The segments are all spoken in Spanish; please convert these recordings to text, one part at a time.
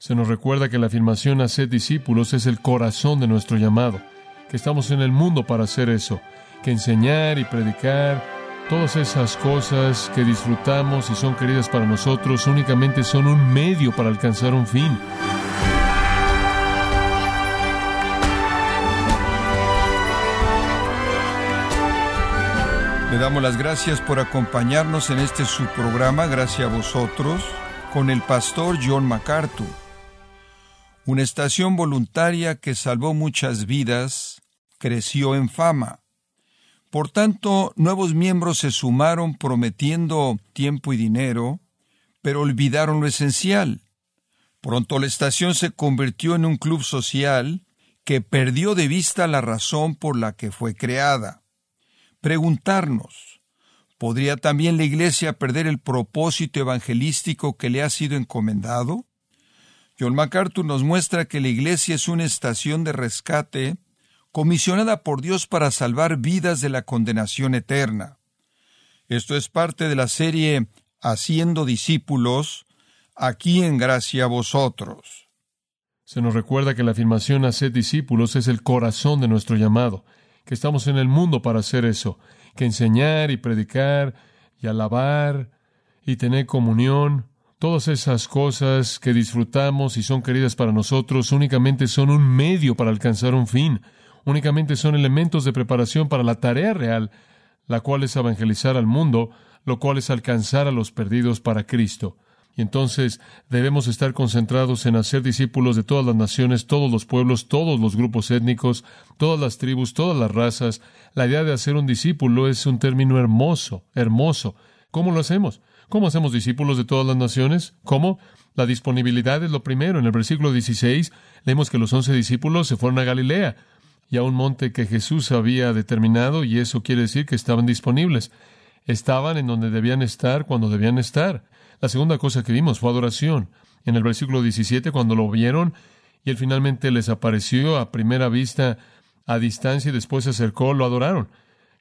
Se nos recuerda que la afirmación hacer discípulos es el corazón de nuestro llamado, que estamos en el mundo para hacer eso, que enseñar y predicar, todas esas cosas que disfrutamos y son queridas para nosotros únicamente son un medio para alcanzar un fin. Le damos las gracias por acompañarnos en este subprograma, gracias a vosotros, con el pastor John MacArthur. Una estación voluntaria que salvó muchas vidas, creció en fama. Por tanto, nuevos miembros se sumaron prometiendo tiempo y dinero, pero olvidaron lo esencial. Pronto la estación se convirtió en un club social que perdió de vista la razón por la que fue creada preguntarnos, ¿podría también la Iglesia perder el propósito evangelístico que le ha sido encomendado? John MacArthur nos muestra que la Iglesia es una estación de rescate comisionada por Dios para salvar vidas de la condenación eterna. Esto es parte de la serie Haciendo discípulos, aquí en gracia a vosotros. Se nos recuerda que la afirmación hacer discípulos es el corazón de nuestro llamado que estamos en el mundo para hacer eso, que enseñar y predicar y alabar y tener comunión, todas esas cosas que disfrutamos y son queridas para nosotros únicamente son un medio para alcanzar un fin, únicamente son elementos de preparación para la tarea real, la cual es evangelizar al mundo, lo cual es alcanzar a los perdidos para Cristo. Y entonces debemos estar concentrados en hacer discípulos de todas las naciones, todos los pueblos, todos los grupos étnicos, todas las tribus, todas las razas. La idea de hacer un discípulo es un término hermoso, hermoso. ¿Cómo lo hacemos? ¿Cómo hacemos discípulos de todas las naciones? ¿Cómo? La disponibilidad es lo primero. En el versículo 16 leemos que los once discípulos se fueron a Galilea y a un monte que Jesús había determinado y eso quiere decir que estaban disponibles. Estaban en donde debían estar cuando debían estar. La segunda cosa que vimos fue adoración. En el versículo 17, cuando lo vieron y él finalmente les apareció a primera vista a distancia y después se acercó, lo adoraron.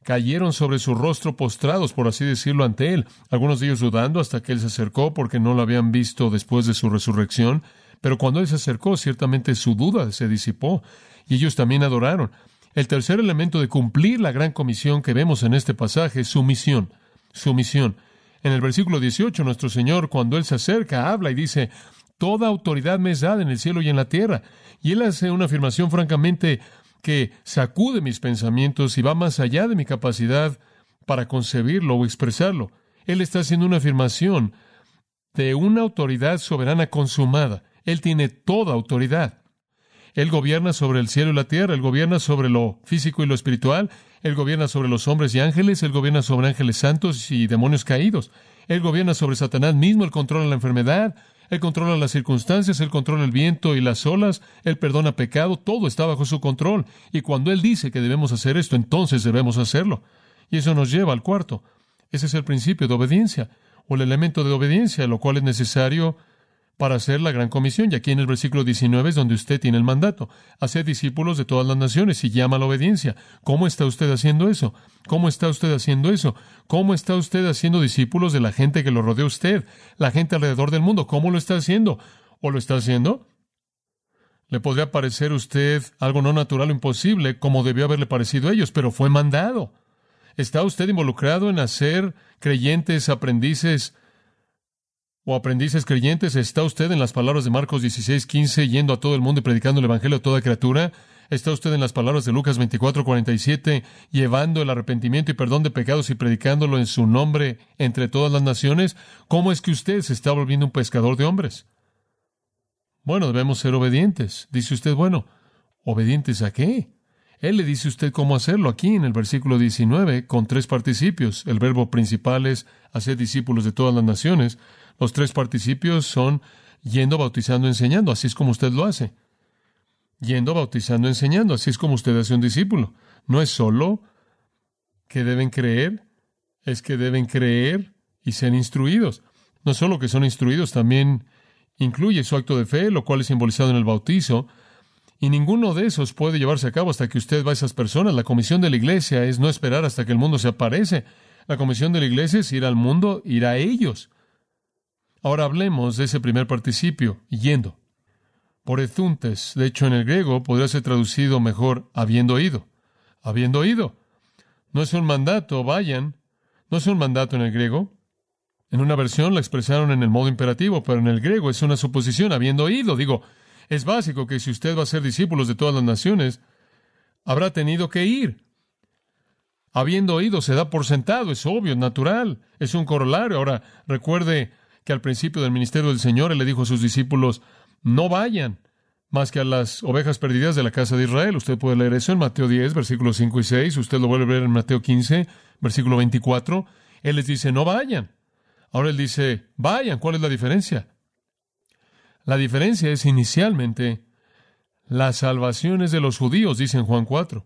Cayeron sobre su rostro postrados, por así decirlo, ante él, algunos de ellos dudando hasta que él se acercó porque no lo habían visto después de su resurrección, pero cuando él se acercó, ciertamente su duda se disipó y ellos también adoraron. El tercer elemento de cumplir la gran comisión que vemos en este pasaje es su misión. Su misión. En el versículo 18, nuestro Señor, cuando Él se acerca, habla y dice, Toda autoridad me es dada en el cielo y en la tierra. Y Él hace una afirmación francamente que sacude mis pensamientos y va más allá de mi capacidad para concebirlo o expresarlo. Él está haciendo una afirmación de una autoridad soberana consumada. Él tiene toda autoridad. Él gobierna sobre el cielo y la tierra, Él gobierna sobre lo físico y lo espiritual, Él gobierna sobre los hombres y ángeles, Él gobierna sobre ángeles santos y demonios caídos, Él gobierna sobre Satanás mismo, Él controla la enfermedad, Él controla las circunstancias, Él controla el viento y las olas, Él perdona pecado, todo está bajo su control. Y cuando Él dice que debemos hacer esto, entonces debemos hacerlo. Y eso nos lleva al cuarto. Ese es el principio de obediencia, o el elemento de obediencia, lo cual es necesario para hacer la gran comisión. Y aquí en el versículo 19 es donde usted tiene el mandato. Hacer discípulos de todas las naciones y llama a la obediencia. ¿Cómo está usted haciendo eso? ¿Cómo está usted haciendo eso? ¿Cómo está usted haciendo discípulos de la gente que lo rodea a usted? La gente alrededor del mundo. ¿Cómo lo está haciendo? ¿O lo está haciendo? Le podría parecer a usted algo no natural o imposible, como debió haberle parecido a ellos, pero fue mandado. ¿Está usted involucrado en hacer creyentes, aprendices, o aprendices creyentes, ¿está usted en las palabras de Marcos 16, 15, yendo a todo el mundo y predicando el Evangelio a toda criatura? ¿Está usted en las palabras de Lucas 24, 47, llevando el arrepentimiento y perdón de pecados y predicándolo en su nombre entre todas las naciones? ¿Cómo es que usted se está volviendo un pescador de hombres? Bueno, debemos ser obedientes. Dice usted, bueno, ¿obedientes a qué? Él le dice a usted cómo hacerlo aquí en el versículo 19 con tres participios. El verbo principal es hacer discípulos de todas las naciones. Los tres participios son yendo, bautizando, enseñando. Así es como usted lo hace. Yendo, bautizando, enseñando. Así es como usted hace un discípulo. No es solo que deben creer, es que deben creer y ser instruidos. No solo que son instruidos, también incluye su acto de fe, lo cual es simbolizado en el bautizo. Y ninguno de esos puede llevarse a cabo hasta que usted va a esas personas. La comisión de la iglesia es no esperar hasta que el mundo se aparece. La comisión de la iglesia es ir al mundo, ir a ellos. Ahora hablemos de ese primer participio, yendo. por etuntes. De hecho, en el griego podría ser traducido mejor habiendo oído. Habiendo oído. No es un mandato, vayan. No es un mandato en el griego. En una versión la expresaron en el modo imperativo, pero en el griego es una suposición, habiendo oído. Digo, es básico que si usted va a ser discípulos de todas las naciones, habrá tenido que ir. Habiendo oído, se da por sentado, es obvio, es natural, es un corolario. Ahora, recuerde que al principio del ministerio del Señor, Él le dijo a sus discípulos, no vayan más que a las ovejas perdidas de la casa de Israel. Usted puede leer eso en Mateo 10, versículos 5 y 6. Usted lo vuelve a ver en Mateo 15, versículo 24. Él les dice, no vayan. Ahora él dice, vayan. ¿Cuál es la diferencia? La diferencia es inicialmente las salvaciones de los judíos, dice en Juan 4.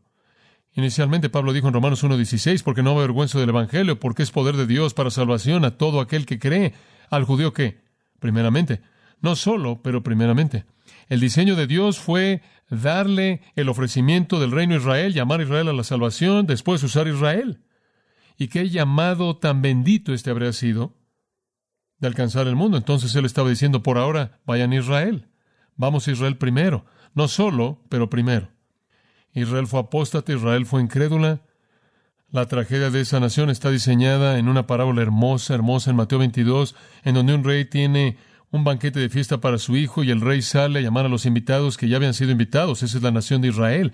Inicialmente Pablo dijo en Romanos 1.16, porque no avergüenzo del Evangelio, porque es poder de Dios para salvación a todo aquel que cree. ¿Al judío qué? Primeramente. No solo, pero primeramente. El diseño de Dios fue darle el ofrecimiento del reino a Israel, llamar a Israel a la salvación, después usar Israel. Y qué llamado tan bendito este habría sido de alcanzar el mundo. Entonces él estaba diciendo, por ahora, vayan a Israel. Vamos a Israel primero. No solo, pero primero. Israel fue apóstata, Israel fue incrédula. La tragedia de esa nación está diseñada en una parábola hermosa, hermosa en Mateo 22, en donde un rey tiene un banquete de fiesta para su hijo y el rey sale a llamar a los invitados que ya habían sido invitados. Esa es la nación de Israel.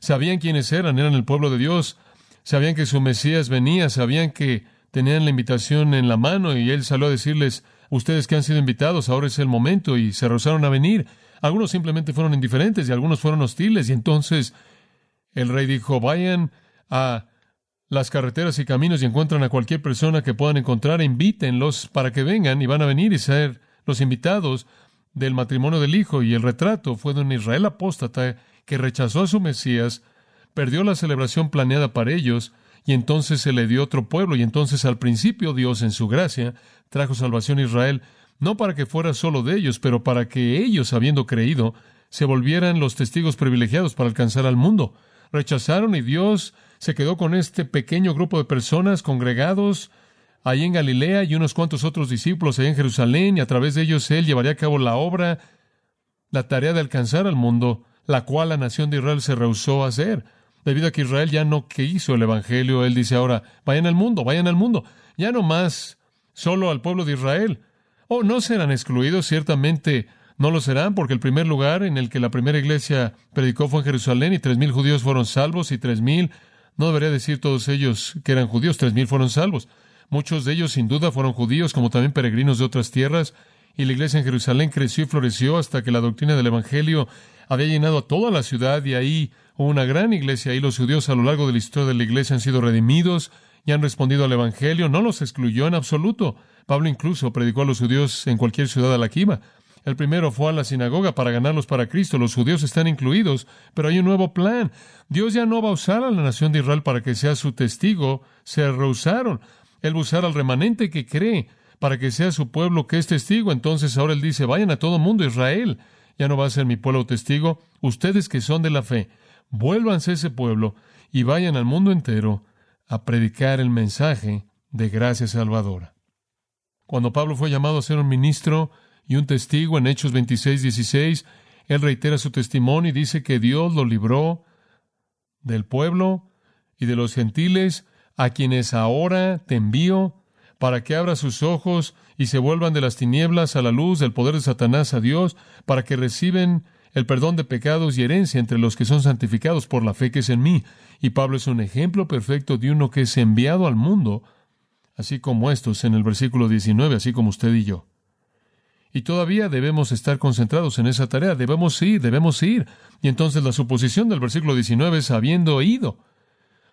Sabían quiénes eran, eran el pueblo de Dios. Sabían que su Mesías venía, sabían que tenían la invitación en la mano y él salió a decirles, ustedes que han sido invitados, ahora es el momento y se rehusaron a venir. Algunos simplemente fueron indiferentes y algunos fueron hostiles y entonces el rey dijo, vayan a las carreteras y caminos y encuentran a cualquier persona que puedan encontrar, invítenlos para que vengan y van a venir y ser los invitados del matrimonio del Hijo, y el retrato fue de un Israel apóstata que rechazó a su Mesías, perdió la celebración planeada para ellos, y entonces se le dio otro pueblo, y entonces al principio Dios en su gracia trajo salvación a Israel, no para que fuera solo de ellos, pero para que ellos, habiendo creído, se volvieran los testigos privilegiados para alcanzar al mundo. Rechazaron y Dios se quedó con este pequeño grupo de personas congregados allí en Galilea y unos cuantos otros discípulos allá en Jerusalén, y a través de ellos él llevaría a cabo la obra, la tarea de alcanzar al mundo, la cual la nación de Israel se rehusó a hacer. Debido a que Israel ya no quiso el Evangelio, él dice ahora, vayan al mundo, vayan al mundo, ya no más solo al pueblo de Israel. Oh, no serán excluidos, ciertamente no lo serán, porque el primer lugar en el que la primera iglesia predicó fue en Jerusalén y tres mil judíos fueron salvos y tres mil, no debería decir todos ellos que eran judíos, tres mil fueron salvos. Muchos de ellos sin duda fueron judíos, como también peregrinos de otras tierras, y la iglesia en Jerusalén creció y floreció hasta que la doctrina del Evangelio había llenado a toda la ciudad y ahí hubo una gran iglesia. y los judíos a lo largo de la historia de la iglesia han sido redimidos y han respondido al Evangelio. No los excluyó en absoluto. Pablo incluso predicó a los judíos en cualquier ciudad a la que iba. El primero fue a la sinagoga para ganarlos para Cristo. Los judíos están incluidos, pero hay un nuevo plan. Dios ya no va a usar a la nación de Israel para que sea su testigo. Se rehusaron. Él va a usar al remanente que cree para que sea su pueblo que es testigo. Entonces ahora él dice, vayan a todo mundo, Israel. Ya no va a ser mi pueblo testigo. Ustedes que son de la fe, vuélvanse a ese pueblo y vayan al mundo entero a predicar el mensaje de gracia salvadora. Cuando Pablo fue llamado a ser un ministro y un testigo en Hechos 26, 16, él reitera su testimonio y dice que Dios lo libró del pueblo y de los gentiles a quienes ahora te envío para que abra sus ojos y se vuelvan de las tinieblas a la luz del poder de Satanás a Dios, para que reciben el perdón de pecados y herencia entre los que son santificados por la fe que es en mí. Y Pablo es un ejemplo perfecto de uno que es enviado al mundo, así como estos en el versículo 19, así como usted y yo. Y todavía debemos estar concentrados en esa tarea, debemos ir, debemos ir. Y entonces la suposición del versículo 19 es habiendo ido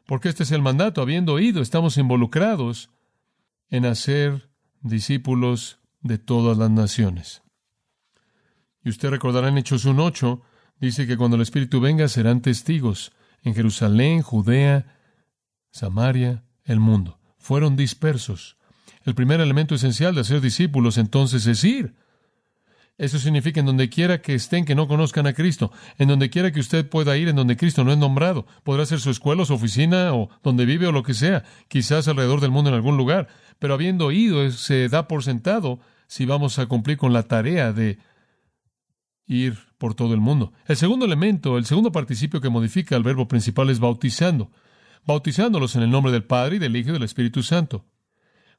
porque este es el mandato, habiendo oído, estamos involucrados en hacer discípulos de todas las naciones. Y usted recordará en Hechos 1.8, dice que cuando el Espíritu venga serán testigos en Jerusalén, Judea, Samaria, el mundo. Fueron dispersos. El primer elemento esencial de hacer discípulos entonces es ir. Eso significa en donde quiera que estén que no conozcan a Cristo, en donde quiera que usted pueda ir, en donde Cristo no es nombrado. Podrá ser su escuela, su oficina, o donde vive o lo que sea, quizás alrededor del mundo en algún lugar. Pero habiendo ido, se da por sentado si vamos a cumplir con la tarea de ir por todo el mundo. El segundo elemento, el segundo participio que modifica el verbo principal es bautizando, bautizándolos en el nombre del Padre y del Hijo y del Espíritu Santo.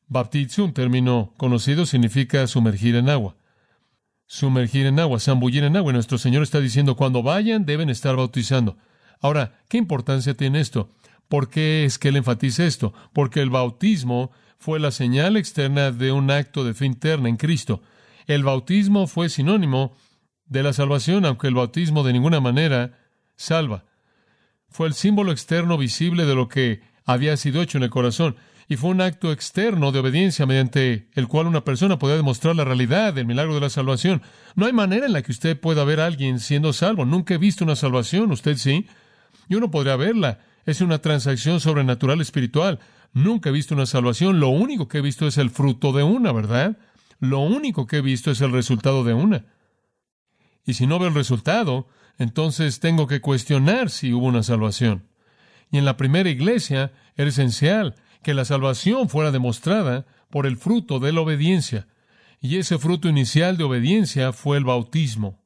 Baptizo, un término conocido, significa sumergir en agua. Sumergir en agua, zambullir en agua. Y nuestro Señor está diciendo, cuando vayan, deben estar bautizando. Ahora, ¿qué importancia tiene esto? ¿Por qué es que él enfatiza esto? Porque el bautismo fue la señal externa de un acto de fe interna en Cristo. El bautismo fue sinónimo de la salvación, aunque el bautismo de ninguna manera salva. Fue el símbolo externo visible de lo que había sido hecho en el corazón, y fue un acto externo de obediencia mediante el cual una persona podía demostrar la realidad del milagro de la salvación. No hay manera en la que usted pueda ver a alguien siendo salvo. Nunca he visto una salvación, usted sí. Yo no podría verla. Es una transacción sobrenatural espiritual. Nunca he visto una salvación. Lo único que he visto es el fruto de una, ¿verdad? Lo único que he visto es el resultado de una. Y si no veo el resultado, entonces tengo que cuestionar si hubo una salvación. Y en la primera iglesia era esencial que la salvación fuera demostrada por el fruto de la obediencia. Y ese fruto inicial de obediencia fue el bautismo,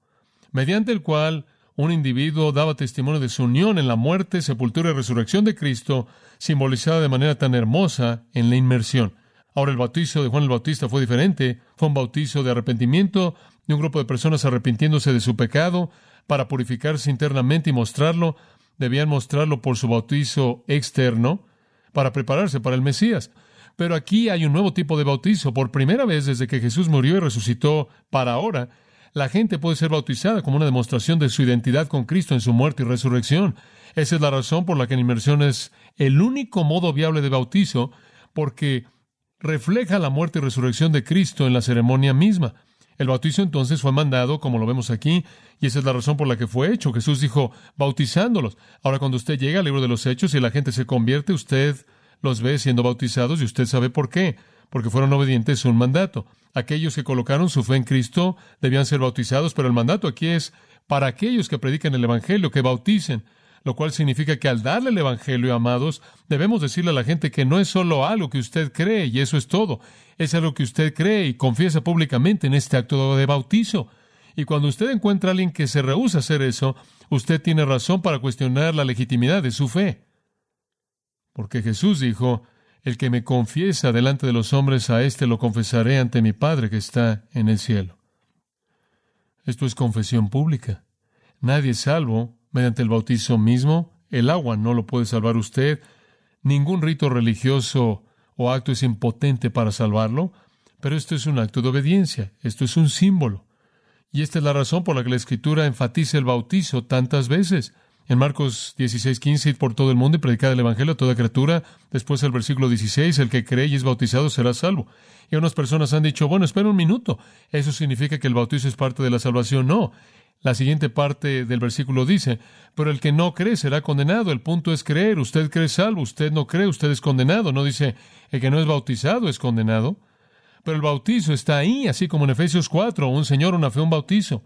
mediante el cual un individuo daba testimonio de su unión en la muerte, sepultura y resurrección de Cristo, simbolizada de manera tan hermosa en la inmersión. Ahora el bautizo de Juan el Bautista fue diferente, fue un bautizo de arrepentimiento, de un grupo de personas arrepintiéndose de su pecado para purificarse internamente y mostrarlo, debían mostrarlo por su bautizo externo para prepararse para el Mesías. Pero aquí hay un nuevo tipo de bautizo. Por primera vez desde que Jesús murió y resucitó para ahora, la gente puede ser bautizada como una demostración de su identidad con Cristo en su muerte y resurrección. Esa es la razón por la que la inmersión es el único modo viable de bautizo, porque refleja la muerte y resurrección de Cristo en la ceremonia misma. El bautizo entonces fue mandado, como lo vemos aquí, y esa es la razón por la que fue hecho. Jesús dijo, bautizándolos. Ahora, cuando usted llega al libro de los Hechos y la gente se convierte, usted los ve siendo bautizados y usted sabe por qué. Porque fueron obedientes a un mandato. Aquellos que colocaron su fe en Cristo debían ser bautizados, pero el mandato aquí es para aquellos que predican el Evangelio, que bauticen lo cual significa que al darle el Evangelio, amados, debemos decirle a la gente que no es solo algo que usted cree y eso es todo, es algo que usted cree y confiesa públicamente en este acto de bautizo. Y cuando usted encuentra a alguien que se rehúsa a hacer eso, usted tiene razón para cuestionar la legitimidad de su fe. Porque Jesús dijo, el que me confiesa delante de los hombres, a éste lo confesaré ante mi Padre que está en el cielo. Esto es confesión pública. Nadie es salvo mediante el bautizo mismo. El agua no lo puede salvar usted. Ningún rito religioso o acto es impotente para salvarlo. Pero esto es un acto de obediencia. Esto es un símbolo. Y esta es la razón por la que la Escritura enfatiza el bautizo tantas veces. En Marcos 16, 15, por todo el mundo y predicar el Evangelio a toda criatura. Después el versículo 16, el que cree y es bautizado será salvo. Y unas personas han dicho, bueno, espera un minuto. ¿Eso significa que el bautizo es parte de la salvación? No. La siguiente parte del versículo dice, pero el que no cree será condenado. El punto es creer. Usted cree salvo, usted no cree, usted es condenado. No dice, el que no es bautizado es condenado. Pero el bautizo está ahí, así como en Efesios 4, un Señor, una fe, un bautizo.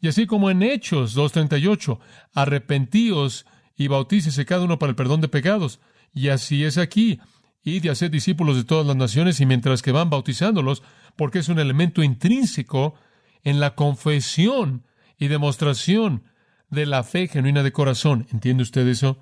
Y así como en Hechos 2.38, arrepentíos y bautícese cada uno para el perdón de pecados. Y así es aquí. Y haced discípulos de todas las naciones y mientras que van bautizándolos, porque es un elemento intrínseco en la confesión y demostración de la fe genuina de corazón. ¿Entiende usted eso?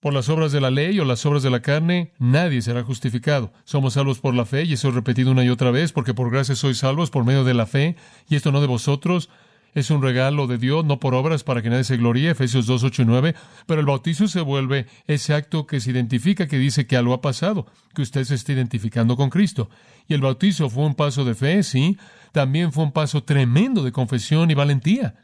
Por las obras de la ley o las obras de la carne, nadie será justificado. Somos salvos por la fe, y eso he repetido una y otra vez, porque por gracia sois salvos por medio de la fe, y esto no de vosotros, es un regalo de Dios, no por obras para que nadie se gloríe, Efesios 2, 8 y 9, pero el bautizo se vuelve ese acto que se identifica, que dice que algo ha pasado, que usted se está identificando con Cristo. Y el bautizo fue un paso de fe, sí, también fue un paso tremendo de confesión y valentía.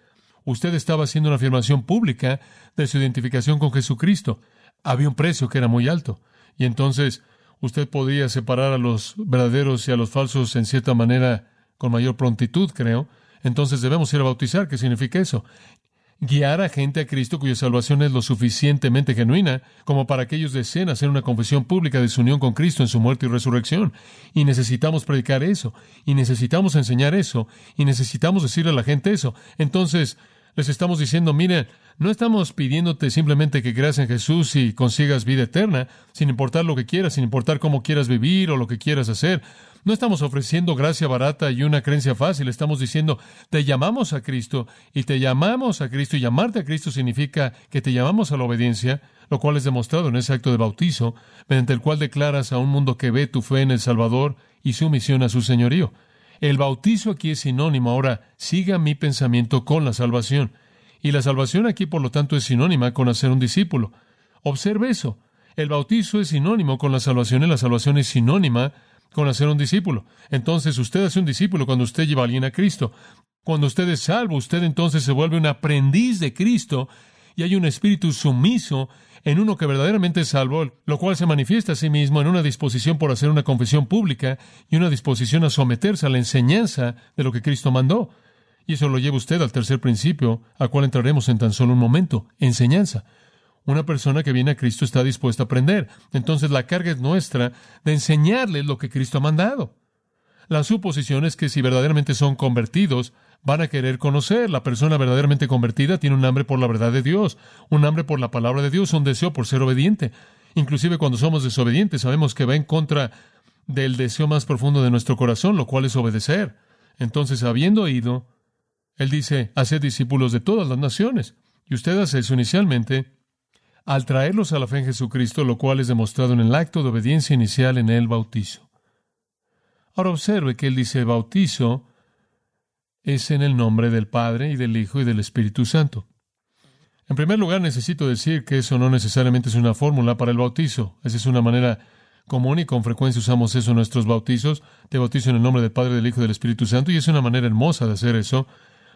Usted estaba haciendo una afirmación pública de su identificación con Jesucristo. Había un precio que era muy alto. Y entonces usted podía separar a los verdaderos y a los falsos en cierta manera con mayor prontitud, creo. Entonces debemos ir a bautizar. ¿Qué significa eso? Guiar a gente a Cristo cuya salvación es lo suficientemente genuina como para que ellos deseen hacer una confesión pública de su unión con Cristo en su muerte y resurrección. Y necesitamos predicar eso, y necesitamos enseñar eso, y necesitamos decirle a la gente eso. Entonces, les estamos diciendo, miren, No estamos pidiéndote simplemente que creas en Jesús y consigas vida eterna, sin importar lo que quieras, sin importar cómo quieras vivir o lo que quieras hacer. No estamos ofreciendo gracia barata y una creencia fácil. Estamos diciendo, te llamamos a Cristo y te llamamos a Cristo y llamarte a Cristo significa que te llamamos a la obediencia, lo cual es demostrado en ese acto de bautizo, mediante el cual declaras a un mundo que ve tu fe en el Salvador y su misión a su señorío. El bautizo aquí es sinónimo. Ahora, siga mi pensamiento con la salvación. Y la salvación aquí, por lo tanto, es sinónima con hacer un discípulo. Observe eso. El bautizo es sinónimo con la salvación y la salvación es sinónima con hacer un discípulo. Entonces usted hace un discípulo cuando usted lleva a alguien a Cristo. Cuando usted es salvo, usted entonces se vuelve un aprendiz de Cristo y hay un espíritu sumiso en uno que verdaderamente es salvo, lo cual se manifiesta a sí mismo en una disposición por hacer una confesión pública y una disposición a someterse a la enseñanza de lo que Cristo mandó. Y eso lo lleva usted al tercer principio, al cual entraremos en tan solo un momento, enseñanza. Una persona que viene a Cristo está dispuesta a aprender. Entonces la carga es nuestra de enseñarles lo que Cristo ha mandado. La suposición es que si verdaderamente son convertidos, van a querer conocer. La persona verdaderamente convertida tiene un hambre por la verdad de Dios, un hambre por la palabra de Dios, un deseo por ser obediente. Inclusive cuando somos desobedientes, sabemos que va en contra del deseo más profundo de nuestro corazón, lo cual es obedecer. Entonces, habiendo oído, Él dice, haced discípulos de todas las naciones. Y usted hace eso inicialmente al traerlos a la fe en Jesucristo, lo cual es demostrado en el acto de obediencia inicial en el bautizo. Ahora observe que Él dice bautizo es en el nombre del Padre y del Hijo y del Espíritu Santo. En primer lugar, necesito decir que eso no necesariamente es una fórmula para el bautizo. Esa es una manera común y con frecuencia usamos eso en nuestros bautizos. Te bautizo en el nombre del Padre, del Hijo y del Espíritu Santo y es una manera hermosa de hacer eso.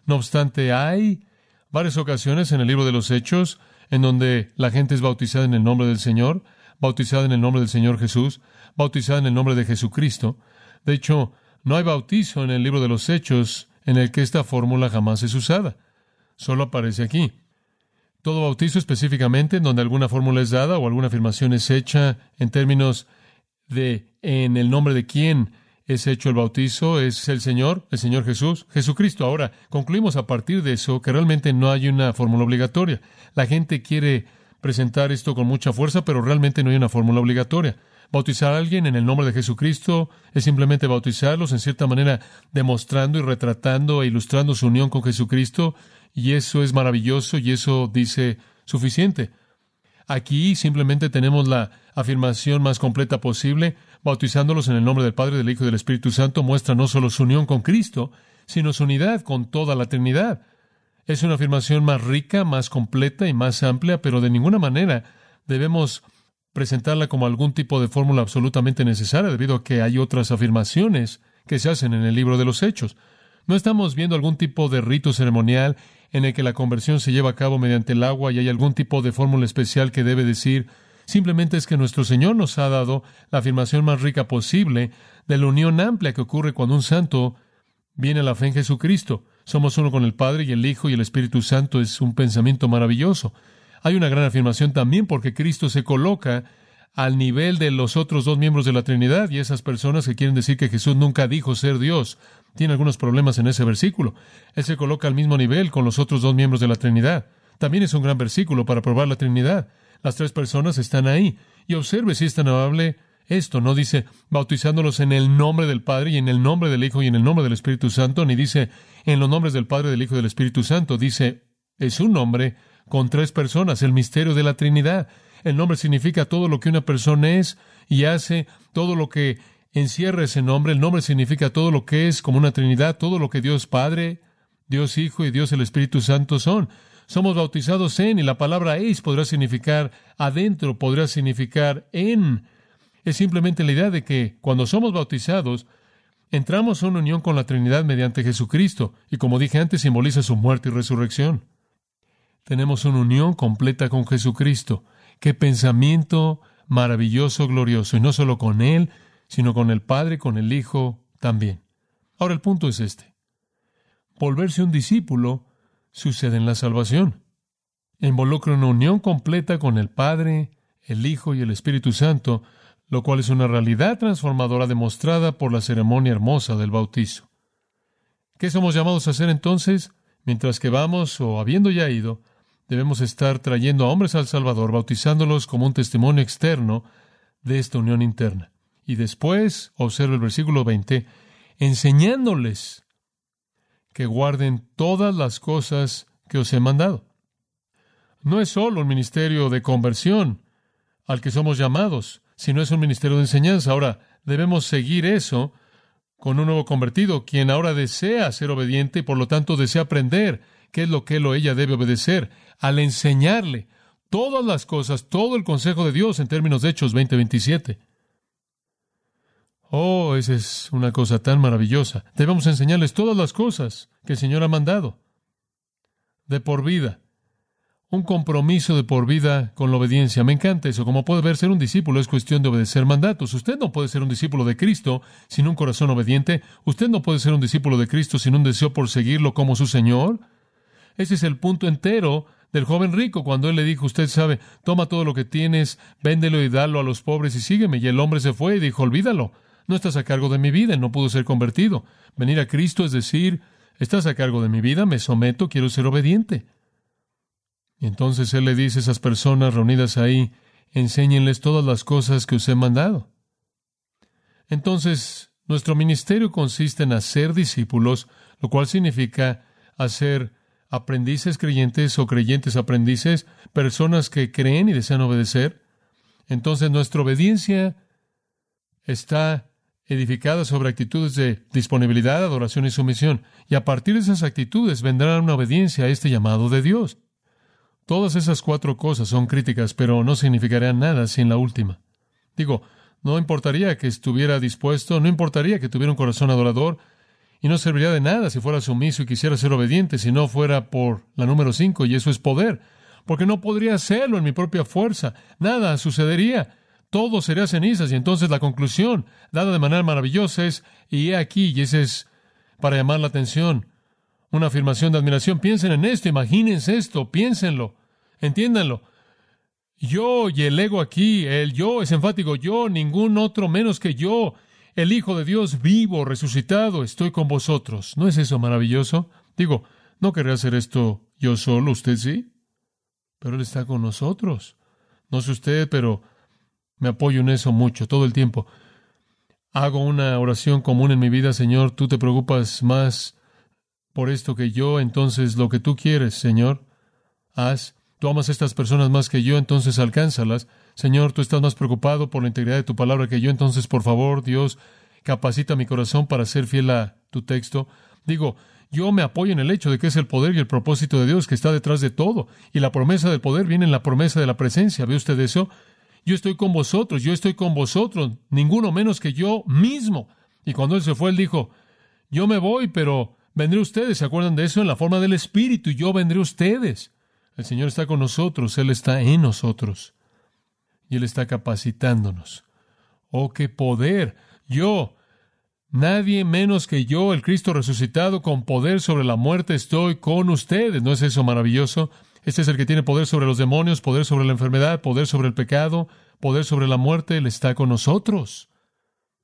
No obstante, hay varias ocasiones en el libro de los Hechos en donde la gente es bautizada en el nombre del Señor, bautizada en el nombre del Señor Jesús, bautizada en el nombre de Jesucristo. De hecho, no hay bautizo en el libro de los Hechos en el que esta fórmula jamás es usada. Solo aparece aquí. Todo bautizo específicamente en donde alguna fórmula es dada o alguna afirmación es hecha en términos de en el nombre de quién es hecho el bautizo, es el Señor, el Señor Jesús, Jesucristo. Ahora, concluimos a partir de eso que realmente no hay una fórmula obligatoria. La gente quiere presentar esto con mucha fuerza, pero realmente no hay una fórmula obligatoria. Bautizar a alguien en el nombre de Jesucristo es simplemente bautizarlos en cierta manera, demostrando y retratando e ilustrando su unión con Jesucristo, y eso es maravilloso y eso dice suficiente. Aquí simplemente tenemos la afirmación más completa posible, bautizándolos en el nombre del Padre, del Hijo y del Espíritu Santo, muestra no solo su unión con Cristo, sino su unidad con toda la Trinidad. Es una afirmación más rica, más completa y más amplia, pero de ninguna manera debemos presentarla como algún tipo de fórmula absolutamente necesaria, debido a que hay otras afirmaciones que se hacen en el libro de los Hechos. No estamos viendo algún tipo de rito ceremonial en el que la conversión se lleva a cabo mediante el agua y hay algún tipo de fórmula especial que debe decir, simplemente es que nuestro Señor nos ha dado la afirmación más rica posible de la unión amplia que ocurre cuando un santo viene a la fe en Jesucristo. Somos uno con el Padre y el Hijo y el Espíritu Santo es un pensamiento maravilloso. Hay una gran afirmación también porque Cristo se coloca al nivel de los otros dos miembros de la Trinidad y esas personas que quieren decir que Jesús nunca dijo ser Dios tienen algunos problemas en ese versículo. Él se coloca al mismo nivel con los otros dos miembros de la Trinidad. También es un gran versículo para probar la Trinidad. Las tres personas están ahí. Y observe si es tan amable esto. No dice bautizándolos en el nombre del Padre y en el nombre del Hijo y en el nombre del Espíritu Santo, ni dice en los nombres del Padre, del Hijo y del Espíritu Santo. Dice es un nombre con tres personas, el misterio de la Trinidad. El nombre significa todo lo que una persona es y hace, todo lo que encierra ese nombre. El nombre significa todo lo que es como una Trinidad, todo lo que Dios Padre, Dios Hijo y Dios el Espíritu Santo son. Somos bautizados en, y la palabra eis podrá significar adentro, podrá significar en. Es simplemente la idea de que cuando somos bautizados, entramos una unión con la Trinidad mediante Jesucristo, y como dije antes, simboliza su muerte y resurrección tenemos una unión completa con Jesucristo. Qué pensamiento maravilloso, glorioso, y no solo con Él, sino con el Padre, con el Hijo también. Ahora el punto es este. Volverse un discípulo sucede en la salvación. Involucra una unión completa con el Padre, el Hijo y el Espíritu Santo, lo cual es una realidad transformadora demostrada por la ceremonia hermosa del bautizo. ¿Qué somos llamados a hacer entonces? Mientras que vamos o habiendo ya ido, Debemos estar trayendo a hombres al Salvador, bautizándolos como un testimonio externo de esta unión interna. Y después, observa el versículo 20, enseñándoles que guarden todas las cosas que os he mandado. No es solo un ministerio de conversión al que somos llamados, sino es un ministerio de enseñanza. Ahora, debemos seguir eso con un nuevo convertido, quien ahora desea ser obediente y por lo tanto desea aprender qué es lo que él o ella debe obedecer, al enseñarle todas las cosas, todo el consejo de Dios en términos de Hechos 20:27. Oh, esa es una cosa tan maravillosa. Debemos enseñarles todas las cosas que el Señor ha mandado, de por vida un compromiso de por vida con la obediencia. Me encanta eso. Como puede ver, ser un discípulo es cuestión de obedecer mandatos. Usted no puede ser un discípulo de Cristo sin un corazón obediente. Usted no puede ser un discípulo de Cristo sin un deseo por seguirlo como su Señor. Ese es el punto entero del joven rico cuando él le dijo, usted sabe, toma todo lo que tienes, véndelo y dalo a los pobres y sígueme. Y el hombre se fue y dijo, olvídalo, no estás a cargo de mi vida, no pudo ser convertido. Venir a Cristo es decir, estás a cargo de mi vida, me someto, quiero ser obediente. Y entonces Él le dice a esas personas reunidas ahí, enséñenles todas las cosas que os he mandado. Entonces, nuestro ministerio consiste en hacer discípulos, lo cual significa hacer aprendices creyentes o creyentes aprendices, personas que creen y desean obedecer. Entonces, nuestra obediencia está edificada sobre actitudes de disponibilidad, adoración y sumisión. Y a partir de esas actitudes vendrá una obediencia a este llamado de Dios. Todas esas cuatro cosas son críticas, pero no significarían nada sin la última. Digo, no importaría que estuviera dispuesto, no importaría que tuviera un corazón adorador, y no serviría de nada si fuera sumiso y quisiera ser obediente, si no fuera por la número cinco, y eso es poder, porque no podría hacerlo en mi propia fuerza. Nada sucedería. Todo sería cenizas, y entonces la conclusión, dada de manera maravillosa, es, y he aquí, y ese es para llamar la atención, una afirmación de admiración. Piensen en esto, imagínense esto, piénsenlo. Entiéndanlo. Yo y el ego aquí, el yo es enfático, yo, ningún otro menos que yo, el Hijo de Dios vivo, resucitado, estoy con vosotros. ¿No es eso maravilloso? Digo, no querría hacer esto yo solo, usted sí, pero Él está con nosotros. No sé usted, pero me apoyo en eso mucho, todo el tiempo. Hago una oración común en mi vida, Señor, tú te preocupas más por esto que yo, entonces lo que tú quieres, Señor, haz Tú amas a estas personas más que yo, entonces alcánzalas. Señor, tú estás más preocupado por la integridad de tu palabra que yo, entonces por favor, Dios, capacita mi corazón para ser fiel a tu texto. Digo, yo me apoyo en el hecho de que es el poder y el propósito de Dios que está detrás de todo. Y la promesa del poder viene en la promesa de la presencia. ¿Ve usted eso? Yo estoy con vosotros, yo estoy con vosotros, ninguno menos que yo mismo. Y cuando Él se fue, Él dijo, yo me voy, pero vendré ustedes. ¿Se acuerdan de eso? En la forma del Espíritu, y yo vendré ustedes. El Señor está con nosotros, Él está en nosotros y Él está capacitándonos. Oh, qué poder. Yo, nadie menos que yo, el Cristo resucitado con poder sobre la muerte, estoy con ustedes. ¿No es eso maravilloso? Este es el que tiene poder sobre los demonios, poder sobre la enfermedad, poder sobre el pecado, poder sobre la muerte. Él está con nosotros.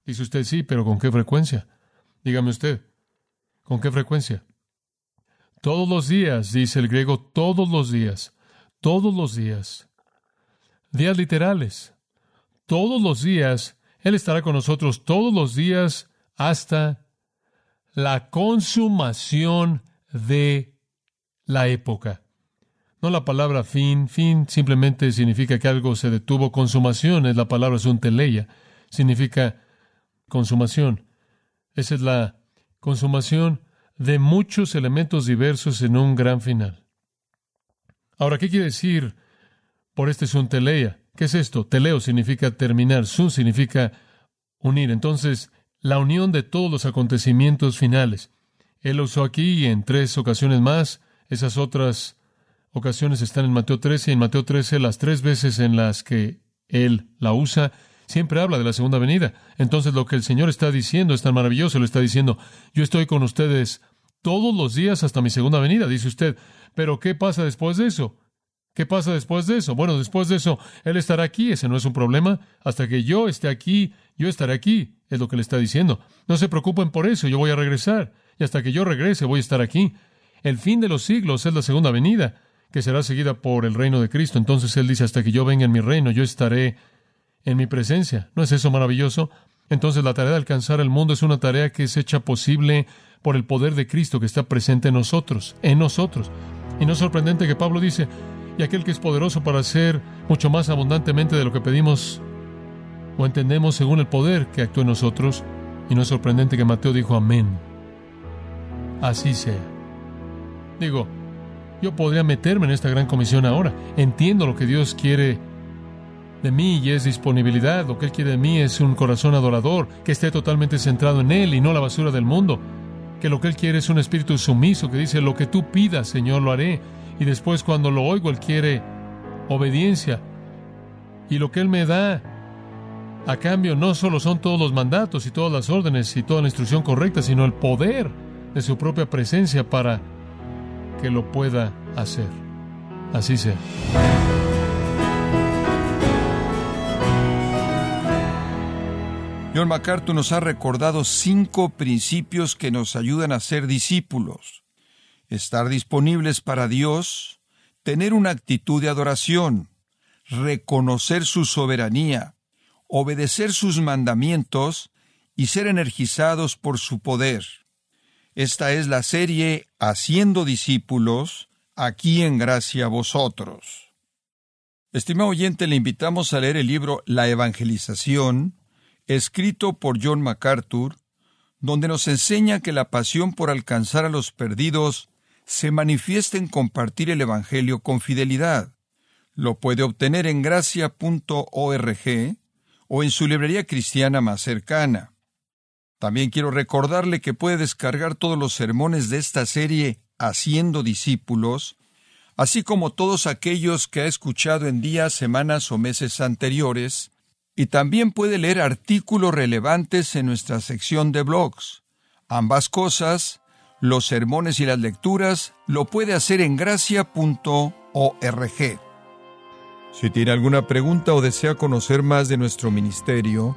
Dice usted sí, pero ¿con qué frecuencia? Dígame usted, ¿con qué frecuencia? Todos los días, dice el griego, todos los días, todos los días. Días literales. Todos los días, Él estará con nosotros todos los días hasta la consumación de la época. No la palabra fin, fin simplemente significa que algo se detuvo. Consumación es la palabra sunteleia, significa consumación. Esa es la consumación de muchos elementos diversos en un gran final. Ahora, ¿qué quiere decir por este sun teleia? ¿Qué es esto? Teleo significa terminar, sun significa unir. Entonces, la unión de todos los acontecimientos finales. Él usó aquí y en tres ocasiones más. Esas otras ocasiones están en Mateo 13 y en Mateo 13 las tres veces en las que él la usa siempre habla de la segunda venida. Entonces lo que el Señor está diciendo es tan maravilloso, le está diciendo, yo estoy con ustedes todos los días hasta mi segunda venida, dice usted. Pero ¿qué pasa después de eso? ¿Qué pasa después de eso? Bueno, después de eso, Él estará aquí, ese no es un problema. Hasta que yo esté aquí, yo estaré aquí, es lo que le está diciendo. No se preocupen por eso, yo voy a regresar. Y hasta que yo regrese, voy a estar aquí. El fin de los siglos es la segunda venida que será seguida por el reino de Cristo. Entonces Él dice, hasta que yo venga en mi reino, yo estaré en mi presencia. ¿No es eso maravilloso? Entonces la tarea de alcanzar el mundo es una tarea que es hecha posible por el poder de Cristo que está presente en nosotros, en nosotros. Y no es sorprendente que Pablo dice, y aquel que es poderoso para hacer mucho más abundantemente de lo que pedimos o entendemos según el poder que actúa en nosotros. Y no es sorprendente que Mateo dijo amén. Así sea. Digo, yo podría meterme en esta gran comisión ahora. Entiendo lo que Dios quiere de mí y es disponibilidad. Lo que Él quiere de mí es un corazón adorador, que esté totalmente centrado en Él y no la basura del mundo. Que lo que Él quiere es un espíritu sumiso que dice, lo que tú pidas, Señor, lo haré. Y después cuando lo oigo, Él quiere obediencia. Y lo que Él me da a cambio no solo son todos los mandatos y todas las órdenes y toda la instrucción correcta, sino el poder de su propia presencia para que lo pueda hacer. Así sea. John MacArthur nos ha recordado cinco principios que nos ayudan a ser discípulos. Estar disponibles para Dios, tener una actitud de adoración, reconocer su soberanía, obedecer sus mandamientos y ser energizados por su poder. Esta es la serie Haciendo discípulos, aquí en gracia vosotros. Estimado oyente, le invitamos a leer el libro La Evangelización, escrito por John MacArthur, donde nos enseña que la pasión por alcanzar a los perdidos se manifiesta en compartir el Evangelio con fidelidad. Lo puede obtener en gracia.org o en su librería cristiana más cercana. También quiero recordarle que puede descargar todos los sermones de esta serie Haciendo discípulos, así como todos aquellos que ha escuchado en días, semanas o meses anteriores, y también puede leer artículos relevantes en nuestra sección de blogs. Ambas cosas, los sermones y las lecturas, lo puede hacer en gracia.org. Si tiene alguna pregunta o desea conocer más de nuestro ministerio,